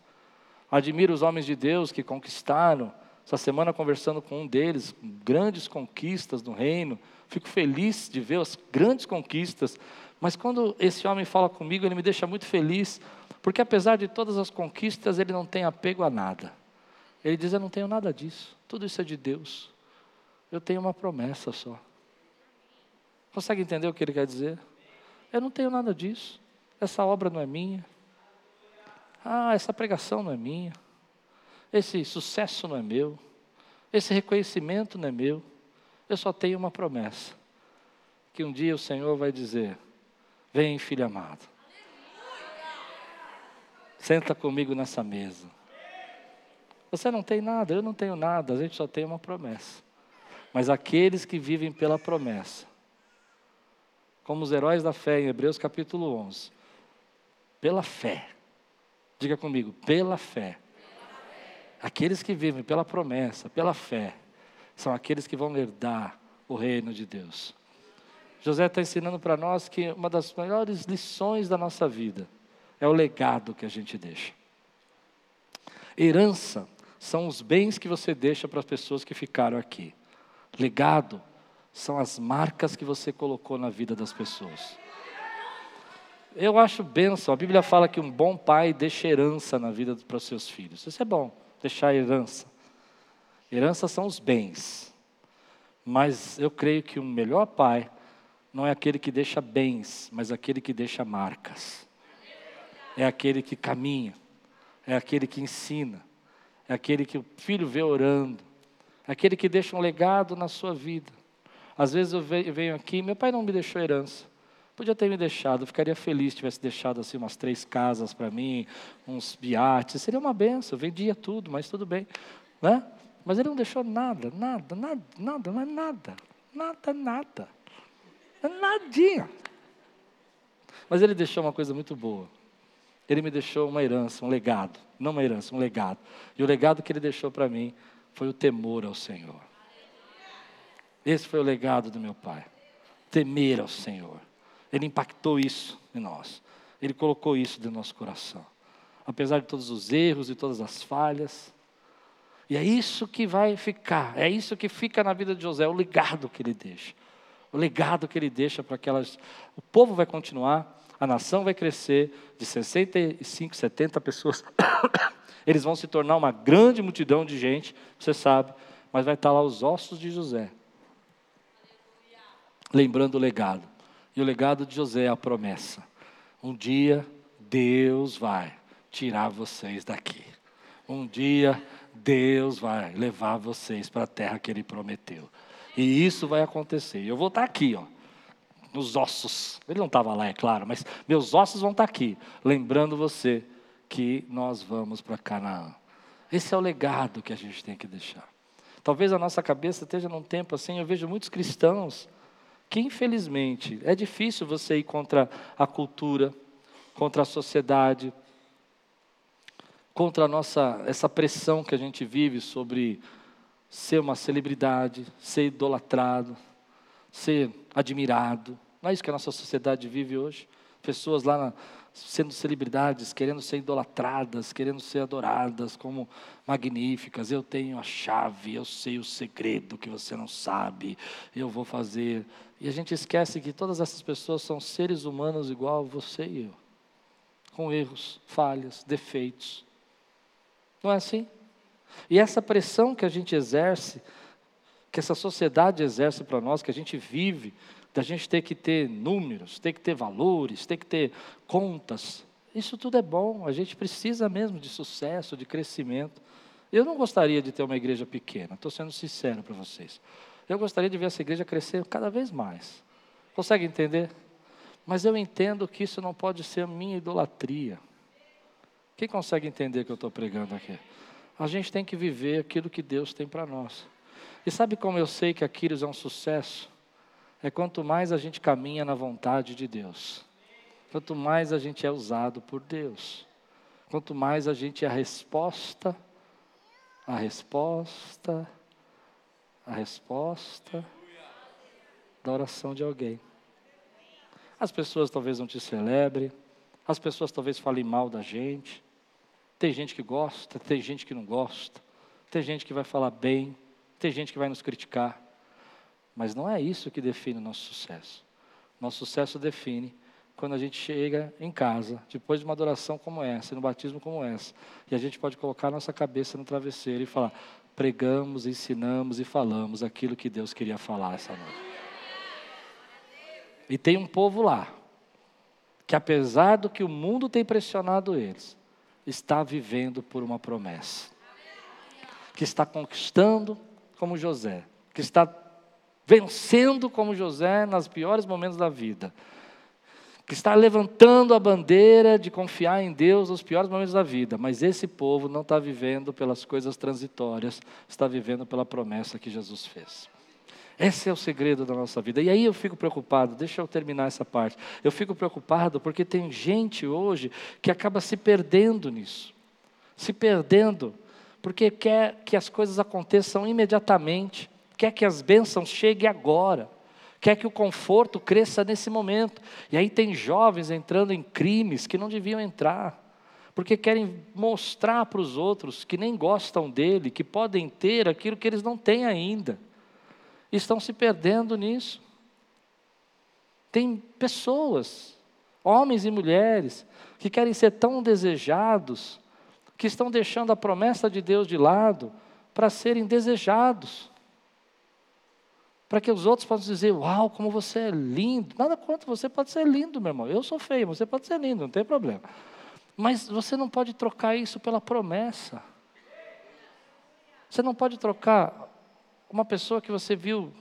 Admiro os homens de Deus que conquistaram. Essa semana, conversando com um deles, grandes conquistas no reino. Fico feliz de ver as grandes conquistas. Mas quando esse homem fala comigo, ele me deixa muito feliz, porque apesar de todas as conquistas, ele não tem apego a nada. Ele diz: Eu não tenho nada disso, tudo isso é de Deus. Eu tenho uma promessa só. Consegue entender o que ele quer dizer? Eu não tenho nada disso. Essa obra não é minha. Ah, essa pregação não é minha. Esse sucesso não é meu. Esse reconhecimento não é meu. Eu só tenho uma promessa: que um dia o Senhor vai dizer: Vem, filho amado. Senta comigo nessa mesa. Você não tem nada, eu não tenho nada, a gente só tem uma promessa. Mas aqueles que vivem pela promessa, como os heróis da fé em Hebreus capítulo 11, pela fé, diga comigo, pela fé. Aqueles que vivem pela promessa, pela fé, são aqueles que vão herdar o reino de Deus. José está ensinando para nós que uma das maiores lições da nossa vida é o legado que a gente deixa. Herança são os bens que você deixa para as pessoas que ficaram aqui. Legado são as marcas que você colocou na vida das pessoas. Eu acho bênção. A Bíblia fala que um bom pai deixa herança na vida para os seus filhos. Isso é bom, deixar herança. Herança são os bens. Mas eu creio que o melhor pai não é aquele que deixa bens, mas aquele que deixa marcas. É aquele que caminha, é aquele que ensina, é aquele que o filho vê orando, é aquele que deixa um legado na sua vida. Às vezes eu venho aqui, meu pai não me deixou herança. Podia ter me deixado, eu ficaria feliz se tivesse deixado assim umas três casas para mim, uns biates, seria uma benção, eu vendia tudo, mas tudo bem, né? Mas ele não deixou nada, nada, nada, nada, mas nada, nada, nada, nadinha. Mas ele deixou uma coisa muito boa. Ele me deixou uma herança, um legado, não uma herança, um legado. E o legado que ele deixou para mim foi o temor ao Senhor. Esse foi o legado do meu pai. Temer ao Senhor. Ele impactou isso em nós. Ele colocou isso do nosso coração. Apesar de todos os erros e todas as falhas. E é isso que vai ficar. É isso que fica na vida de José, o legado que ele deixa. O legado que ele deixa para aquelas. O povo vai continuar, a nação vai crescer de 65, 70 pessoas. <coughs> Eles vão se tornar uma grande multidão de gente, você sabe, mas vai estar lá os ossos de José lembrando o legado. E o legado de José é a promessa. Um dia Deus vai tirar vocês daqui. Um dia Deus vai levar vocês para a terra que Ele prometeu. E isso vai acontecer. Eu vou estar aqui, ó, nos ossos. Ele não estava lá, é claro, mas meus ossos vão estar aqui, lembrando você que nós vamos para Canaã. Esse é o legado que a gente tem que deixar. Talvez a nossa cabeça esteja num tempo assim, eu vejo muitos cristãos que infelizmente é difícil você ir contra a cultura, contra a sociedade, contra a nossa essa pressão que a gente vive sobre ser uma celebridade, ser idolatrado, ser admirado. Não é isso que a nossa sociedade vive hoje? Pessoas lá na, sendo celebridades, querendo ser idolatradas, querendo ser adoradas como magníficas. Eu tenho a chave, eu sei o segredo que você não sabe, eu vou fazer. E a gente esquece que todas essas pessoas são seres humanos igual você e eu, com erros, falhas, defeitos. Não é assim? E essa pressão que a gente exerce, que essa sociedade exerce para nós, que a gente vive, da gente ter que ter números, ter que ter valores, ter que ter contas. Isso tudo é bom, a gente precisa mesmo de sucesso, de crescimento. Eu não gostaria de ter uma igreja pequena, estou sendo sincero para vocês. Eu gostaria de ver essa igreja crescer cada vez mais. Consegue entender? Mas eu entendo que isso não pode ser a minha idolatria. Quem consegue entender o que eu estou pregando aqui? A gente tem que viver aquilo que Deus tem para nós. E sabe como eu sei que Aquiles é um sucesso? É quanto mais a gente caminha na vontade de Deus, quanto mais a gente é usado por Deus, quanto mais a gente é a resposta, a resposta, a resposta da oração de alguém. As pessoas talvez não te celebrem, as pessoas talvez falem mal da gente. Tem gente que gosta, tem gente que não gosta, tem gente que vai falar bem, tem gente que vai nos criticar. Mas não é isso que define o nosso sucesso. Nosso sucesso define quando a gente chega em casa, depois de uma adoração como essa, no batismo como essa, e a gente pode colocar nossa cabeça no travesseiro e falar: pregamos, ensinamos e falamos aquilo que Deus queria falar essa noite. E tem um povo lá, que apesar do que o mundo tem pressionado eles, está vivendo por uma promessa, que está conquistando como José, que está vencendo como José nos piores momentos da vida, que está levantando a bandeira de confiar em Deus nos piores momentos da vida, mas esse povo não está vivendo pelas coisas transitórias, está vivendo pela promessa que Jesus fez. Esse é o segredo da nossa vida. E aí eu fico preocupado, deixa eu terminar essa parte. Eu fico preocupado porque tem gente hoje que acaba se perdendo nisso. Se perdendo, porque quer que as coisas aconteçam imediatamente quer que as bênçãos cheguem agora, quer que o conforto cresça nesse momento. E aí tem jovens entrando em crimes que não deviam entrar, porque querem mostrar para os outros que nem gostam dele, que podem ter aquilo que eles não têm ainda. Estão se perdendo nisso. Tem pessoas Homens e mulheres que querem ser tão desejados, que estão deixando a promessa de Deus de lado para serem desejados. Para que os outros possam dizer: Uau, como você é lindo. Nada contra, você pode ser lindo, meu irmão. Eu sou feio, você pode ser lindo, não tem problema. Mas você não pode trocar isso pela promessa. Você não pode trocar uma pessoa que você viu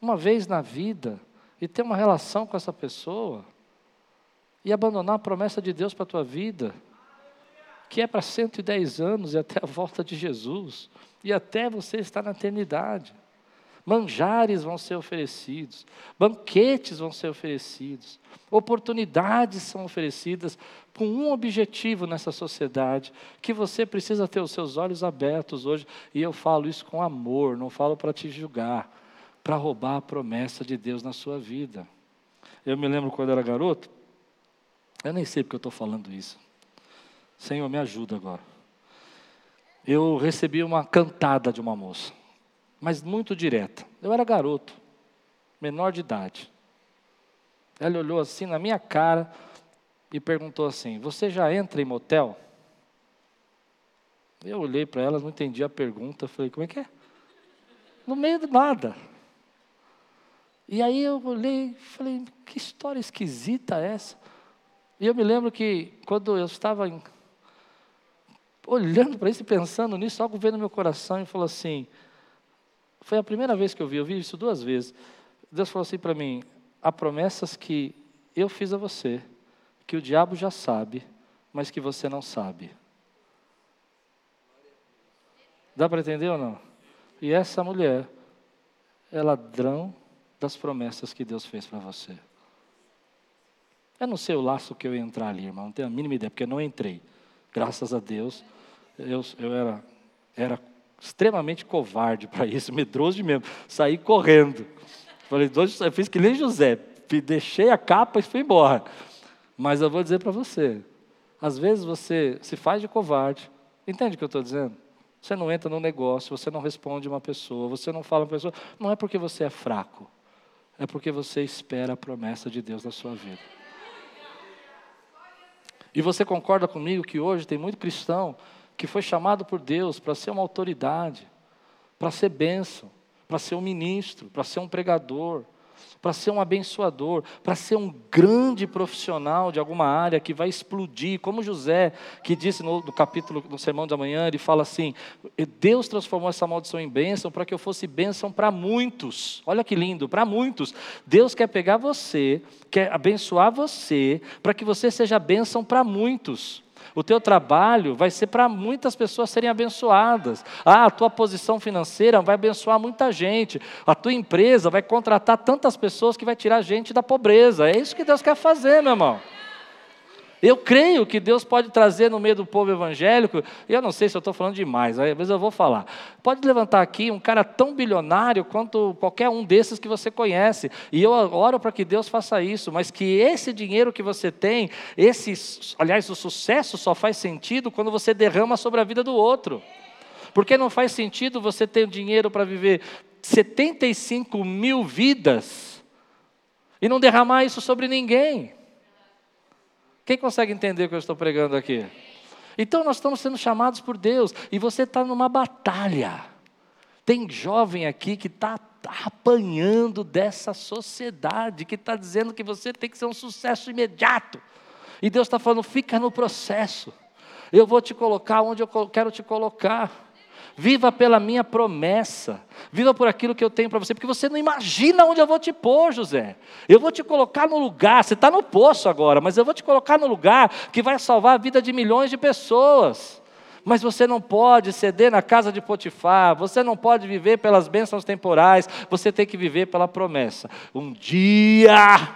uma vez na vida e ter uma relação com essa pessoa e abandonar a promessa de Deus para a tua vida, que é para 110 anos e até a volta de Jesus, e até você estar na eternidade. Manjares vão ser oferecidos, banquetes vão ser oferecidos, oportunidades são oferecidas com um objetivo nessa sociedade, que você precisa ter os seus olhos abertos hoje, e eu falo isso com amor, não falo para te julgar, para roubar a promessa de Deus na sua vida. Eu me lembro quando era garoto, eu nem sei porque eu estou falando isso. Senhor, me ajuda agora. Eu recebi uma cantada de uma moça mas muito direta. Eu era garoto, menor de idade. Ela olhou assim na minha cara e perguntou assim: Você já entra em motel? Eu olhei para ela, não entendi a pergunta, falei: Como é que é? No meio de nada. E aí eu olhei falei: Que história esquisita é essa? E eu me lembro que quando eu estava olhando para isso e pensando nisso, algo veio no meu coração e falou assim: foi a primeira vez que eu vi, eu vi isso duas vezes. Deus falou assim para mim: há promessas que eu fiz a você, que o diabo já sabe, mas que você não sabe. Dá para entender ou não? E essa mulher é ladrão das promessas que Deus fez para você. Eu não sei o laço que eu ia entrar ali, irmão, não tenho a mínima ideia, porque eu não entrei. Graças a Deus, eu, eu era, era extremamente covarde para isso, <laughs> medroso de mesmo. Saí correndo. Falei, eu fiz que nem José, deixei a capa e fui embora. Mas eu vou dizer para você, às vezes você se faz de covarde. Entende o que eu estou dizendo? Você não entra no negócio, você não responde uma pessoa, você não fala uma pessoa. Não é porque você é fraco, é porque você espera a promessa de Deus na sua vida. E você concorda comigo que hoje tem muito cristão que foi chamado por Deus para ser uma autoridade, para ser bênção, para ser um ministro, para ser um pregador, para ser um abençoador, para ser um grande profissional de alguma área que vai explodir, como José, que disse no, no capítulo, no sermão da manhã, ele fala assim: Deus transformou essa maldição em bênção para que eu fosse bênção para muitos. Olha que lindo, para muitos. Deus quer pegar você, quer abençoar você, para que você seja bênção para muitos. O teu trabalho vai ser para muitas pessoas serem abençoadas. Ah, a tua posição financeira vai abençoar muita gente. A tua empresa vai contratar tantas pessoas que vai tirar gente da pobreza. É isso que Deus quer fazer, meu irmão. Eu creio que Deus pode trazer no meio do povo evangélico, eu não sei se eu estou falando demais, vezes eu vou falar. Pode levantar aqui um cara tão bilionário quanto qualquer um desses que você conhece, e eu oro para que Deus faça isso, mas que esse dinheiro que você tem, esse, aliás, o sucesso só faz sentido quando você derrama sobre a vida do outro. Porque não faz sentido você ter dinheiro para viver 75 mil vidas e não derramar isso sobre ninguém. Quem consegue entender o que eu estou pregando aqui? Então nós estamos sendo chamados por Deus e você está numa batalha. Tem jovem aqui que está apanhando dessa sociedade, que está dizendo que você tem que ser um sucesso imediato. E Deus está falando: fica no processo. Eu vou te colocar onde eu quero te colocar. Viva pela minha promessa. Viva por aquilo que eu tenho para você, porque você não imagina onde eu vou te pôr, José. Eu vou te colocar no lugar, você está no poço agora, mas eu vou te colocar no lugar que vai salvar a vida de milhões de pessoas. Mas você não pode ceder na casa de Potifar, você não pode viver pelas bênçãos temporais, você tem que viver pela promessa. Um dia,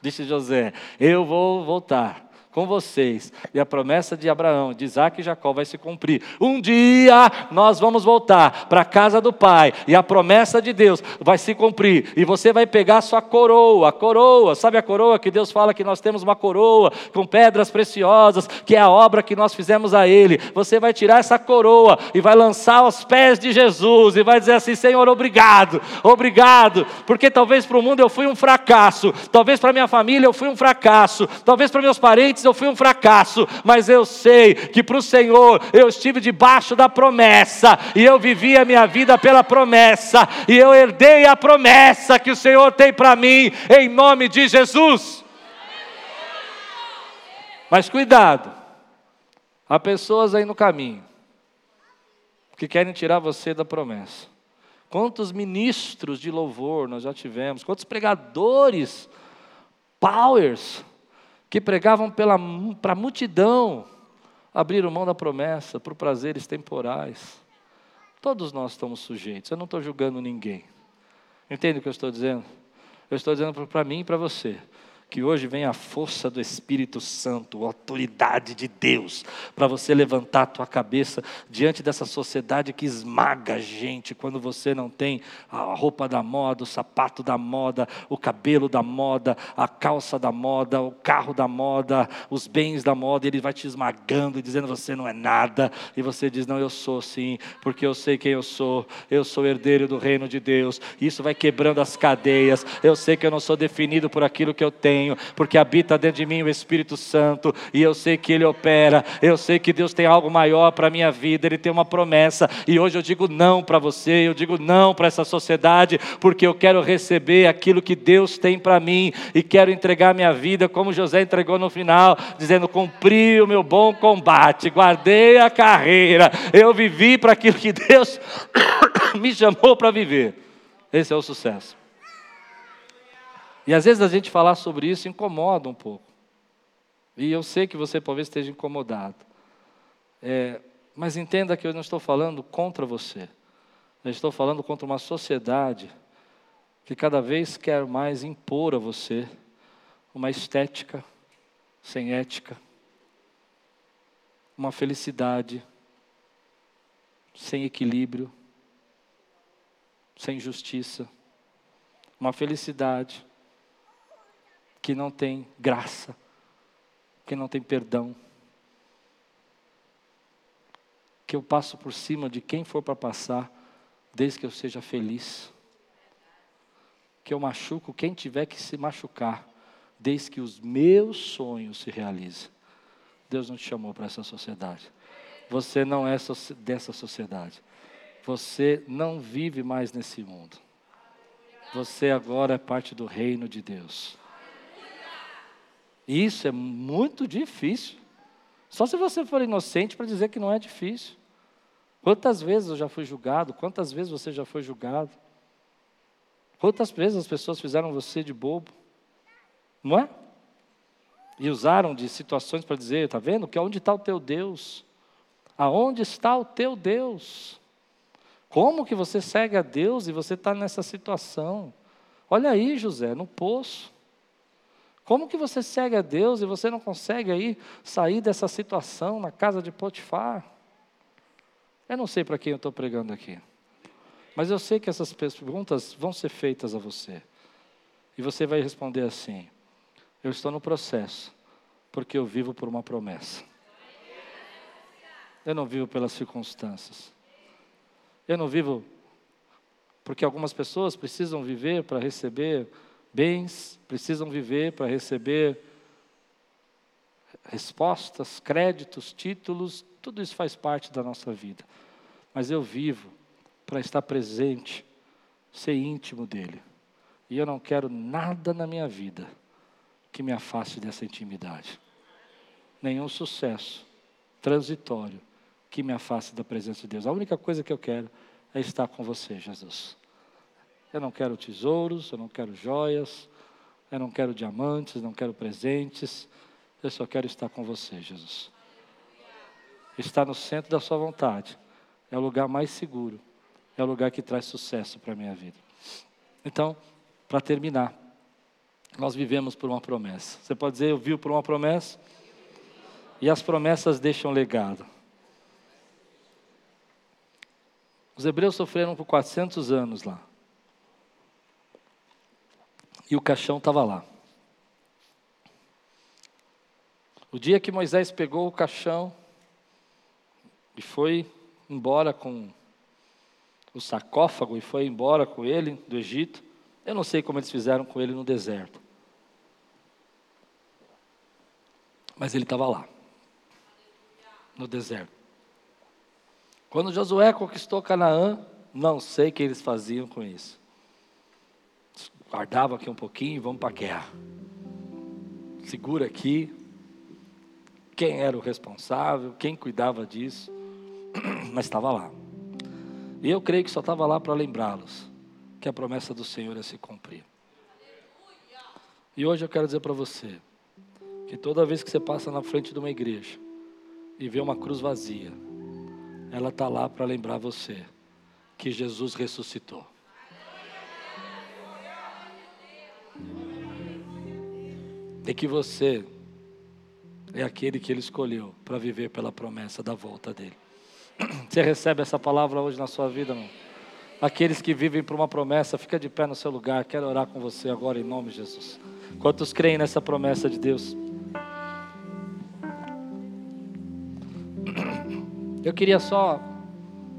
disse José, eu vou voltar com vocês. E a promessa de Abraão, de Isaac e Jacó vai se cumprir. Um dia nós vamos voltar para a casa do Pai e a promessa de Deus vai se cumprir. E você vai pegar a sua coroa, a coroa, sabe a coroa que Deus fala que nós temos uma coroa com pedras preciosas, que é a obra que nós fizemos a Ele. Você vai tirar essa coroa e vai lançar aos pés de Jesus e vai dizer assim: Senhor, obrigado, obrigado, porque talvez para o mundo eu fui um fracasso, talvez para minha família eu fui um fracasso, talvez para meus parentes antes eu fui um fracasso, mas eu sei que para o Senhor eu estive debaixo da promessa, e eu vivi a minha vida pela promessa, e eu herdei a promessa que o Senhor tem para mim, em nome de Jesus. Mas cuidado, há pessoas aí no caminho que querem tirar você da promessa. Quantos ministros de louvor nós já tivemos, quantos pregadores, powers, que pregavam para a multidão, abriram mão da promessa por prazeres temporais. Todos nós estamos sujeitos, eu não estou julgando ninguém. Entende o que eu estou dizendo? Eu estou dizendo para mim e para você que hoje vem a força do Espírito Santo, a autoridade de Deus, para você levantar a tua cabeça diante dessa sociedade que esmaga a gente quando você não tem a roupa da moda, o sapato da moda, o cabelo da moda, a calça da moda, o carro da moda, os bens da moda, ele vai te esmagando e dizendo você não é nada, e você diz não, eu sou sim, porque eu sei quem eu sou, eu sou herdeiro do reino de Deus. Isso vai quebrando as cadeias. Eu sei que eu não sou definido por aquilo que eu tenho porque habita dentro de mim o Espírito Santo, e eu sei que Ele opera, eu sei que Deus tem algo maior para a minha vida, Ele tem uma promessa, e hoje eu digo não para você, eu digo não para essa sociedade, porque eu quero receber aquilo que Deus tem para mim, e quero entregar minha vida como José entregou no final, dizendo: cumpri o meu bom combate, guardei a carreira, eu vivi para aquilo que Deus <coughs> me chamou para viver. Esse é o sucesso. E às vezes a gente falar sobre isso incomoda um pouco. E eu sei que você talvez esteja incomodado. É, mas entenda que eu não estou falando contra você. Eu estou falando contra uma sociedade que cada vez quer mais impor a você uma estética sem ética, uma felicidade sem equilíbrio, sem justiça, uma felicidade que não tem graça, que não tem perdão. Que eu passo por cima de quem for para passar, desde que eu seja feliz. Que eu machuco quem tiver que se machucar, desde que os meus sonhos se realizem. Deus não te chamou para essa sociedade. Você não é dessa sociedade. Você não vive mais nesse mundo. Você agora é parte do reino de Deus. Isso é muito difícil. Só se você for inocente para dizer que não é difícil. Quantas vezes eu já fui julgado? Quantas vezes você já foi julgado? Quantas vezes as pessoas fizeram você de bobo? Não é? E usaram de situações para dizer, está vendo? Que onde está o teu Deus? Aonde está o teu Deus? Como que você segue a Deus e você está nessa situação? Olha aí, José, no poço. Como que você segue a Deus e você não consegue aí sair dessa situação na casa de Potifar? Eu não sei para quem eu estou pregando aqui, mas eu sei que essas perguntas vão ser feitas a você. E você vai responder assim: Eu estou no processo, porque eu vivo por uma promessa. Eu não vivo pelas circunstâncias. Eu não vivo porque algumas pessoas precisam viver para receber bens, precisam viver para receber respostas, créditos, títulos, tudo isso faz parte da nossa vida. Mas eu vivo para estar presente, ser íntimo dele. E eu não quero nada na minha vida que me afaste dessa intimidade. Nenhum sucesso transitório que me afaste da presença de Deus. A única coisa que eu quero é estar com você, Jesus. Eu não quero tesouros, eu não quero joias, eu não quero diamantes, não quero presentes. Eu só quero estar com você, Jesus. Estar no centro da sua vontade é o lugar mais seguro, é o lugar que traz sucesso para a minha vida. Então, para terminar, nós vivemos por uma promessa. Você pode dizer, eu vivo por uma promessa? E as promessas deixam legado. Os hebreus sofreram por 400 anos lá. E o caixão estava lá. O dia que Moisés pegou o caixão e foi embora com o sarcófago e foi embora com ele do Egito, eu não sei como eles fizeram com ele no deserto. Mas ele estava lá, no deserto. Quando Josué conquistou Canaã, não sei o que eles faziam com isso. Guardava aqui um pouquinho e vamos para a guerra. Segura aqui, quem era o responsável, quem cuidava disso, <clears throat> mas estava lá. E eu creio que só estava lá para lembrá-los que a promessa do Senhor ia se cumprir. E hoje eu quero dizer para você que toda vez que você passa na frente de uma igreja e vê uma cruz vazia, ela está lá para lembrar você que Jesus ressuscitou. E que você é aquele que ele escolheu para viver pela promessa da volta dele. <clears throat> Você recebe essa palavra hoje na sua vida, não? Aqueles que vivem por uma promessa, fica de pé no seu lugar. Quero orar com você agora em nome de Jesus. Quantos creem nessa promessa de Deus? <clears throat> Eu queria só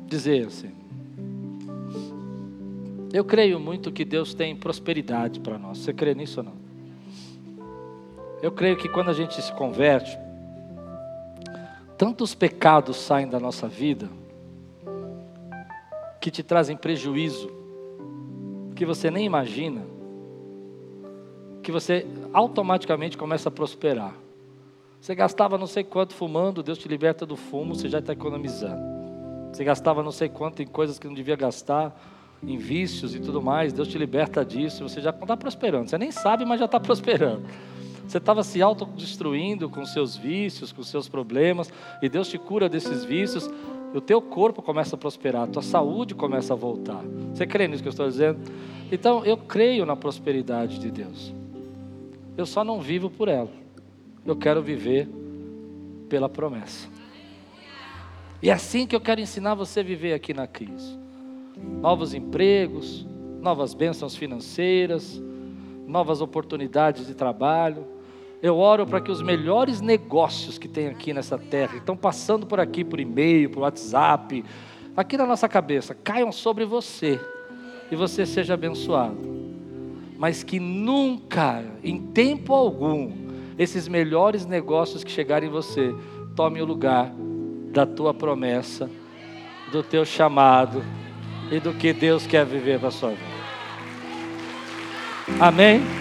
dizer assim. Eu creio muito que Deus tem prosperidade para nós. Você crê nisso ou não? Eu creio que quando a gente se converte, tantos pecados saem da nossa vida que te trazem prejuízo, que você nem imagina, que você automaticamente começa a prosperar. Você gastava não sei quanto fumando, Deus te liberta do fumo, você já está economizando. Você gastava não sei quanto em coisas que não devia gastar, em vícios e tudo mais, Deus te liberta disso, você já está prosperando. Você nem sabe, mas já está prosperando. Você estava se autodestruindo com seus vícios, com seus problemas, e Deus te cura desses vícios, e o teu corpo começa a prosperar, a tua saúde começa a voltar. Você crê nisso que eu estou dizendo? Então, eu creio na prosperidade de Deus. Eu só não vivo por ela. Eu quero viver pela promessa. E é assim que eu quero ensinar você a viver aqui na crise. Novos empregos, novas bênçãos financeiras, novas oportunidades de trabalho, eu oro para que os melhores negócios que tem aqui nessa terra, que estão passando por aqui, por e-mail, por WhatsApp, aqui na nossa cabeça, caiam sobre você e você seja abençoado. Mas que nunca, em tempo algum, esses melhores negócios que chegarem em você tomem o lugar da tua promessa, do teu chamado e do que Deus quer viver para a sua vida. Amém?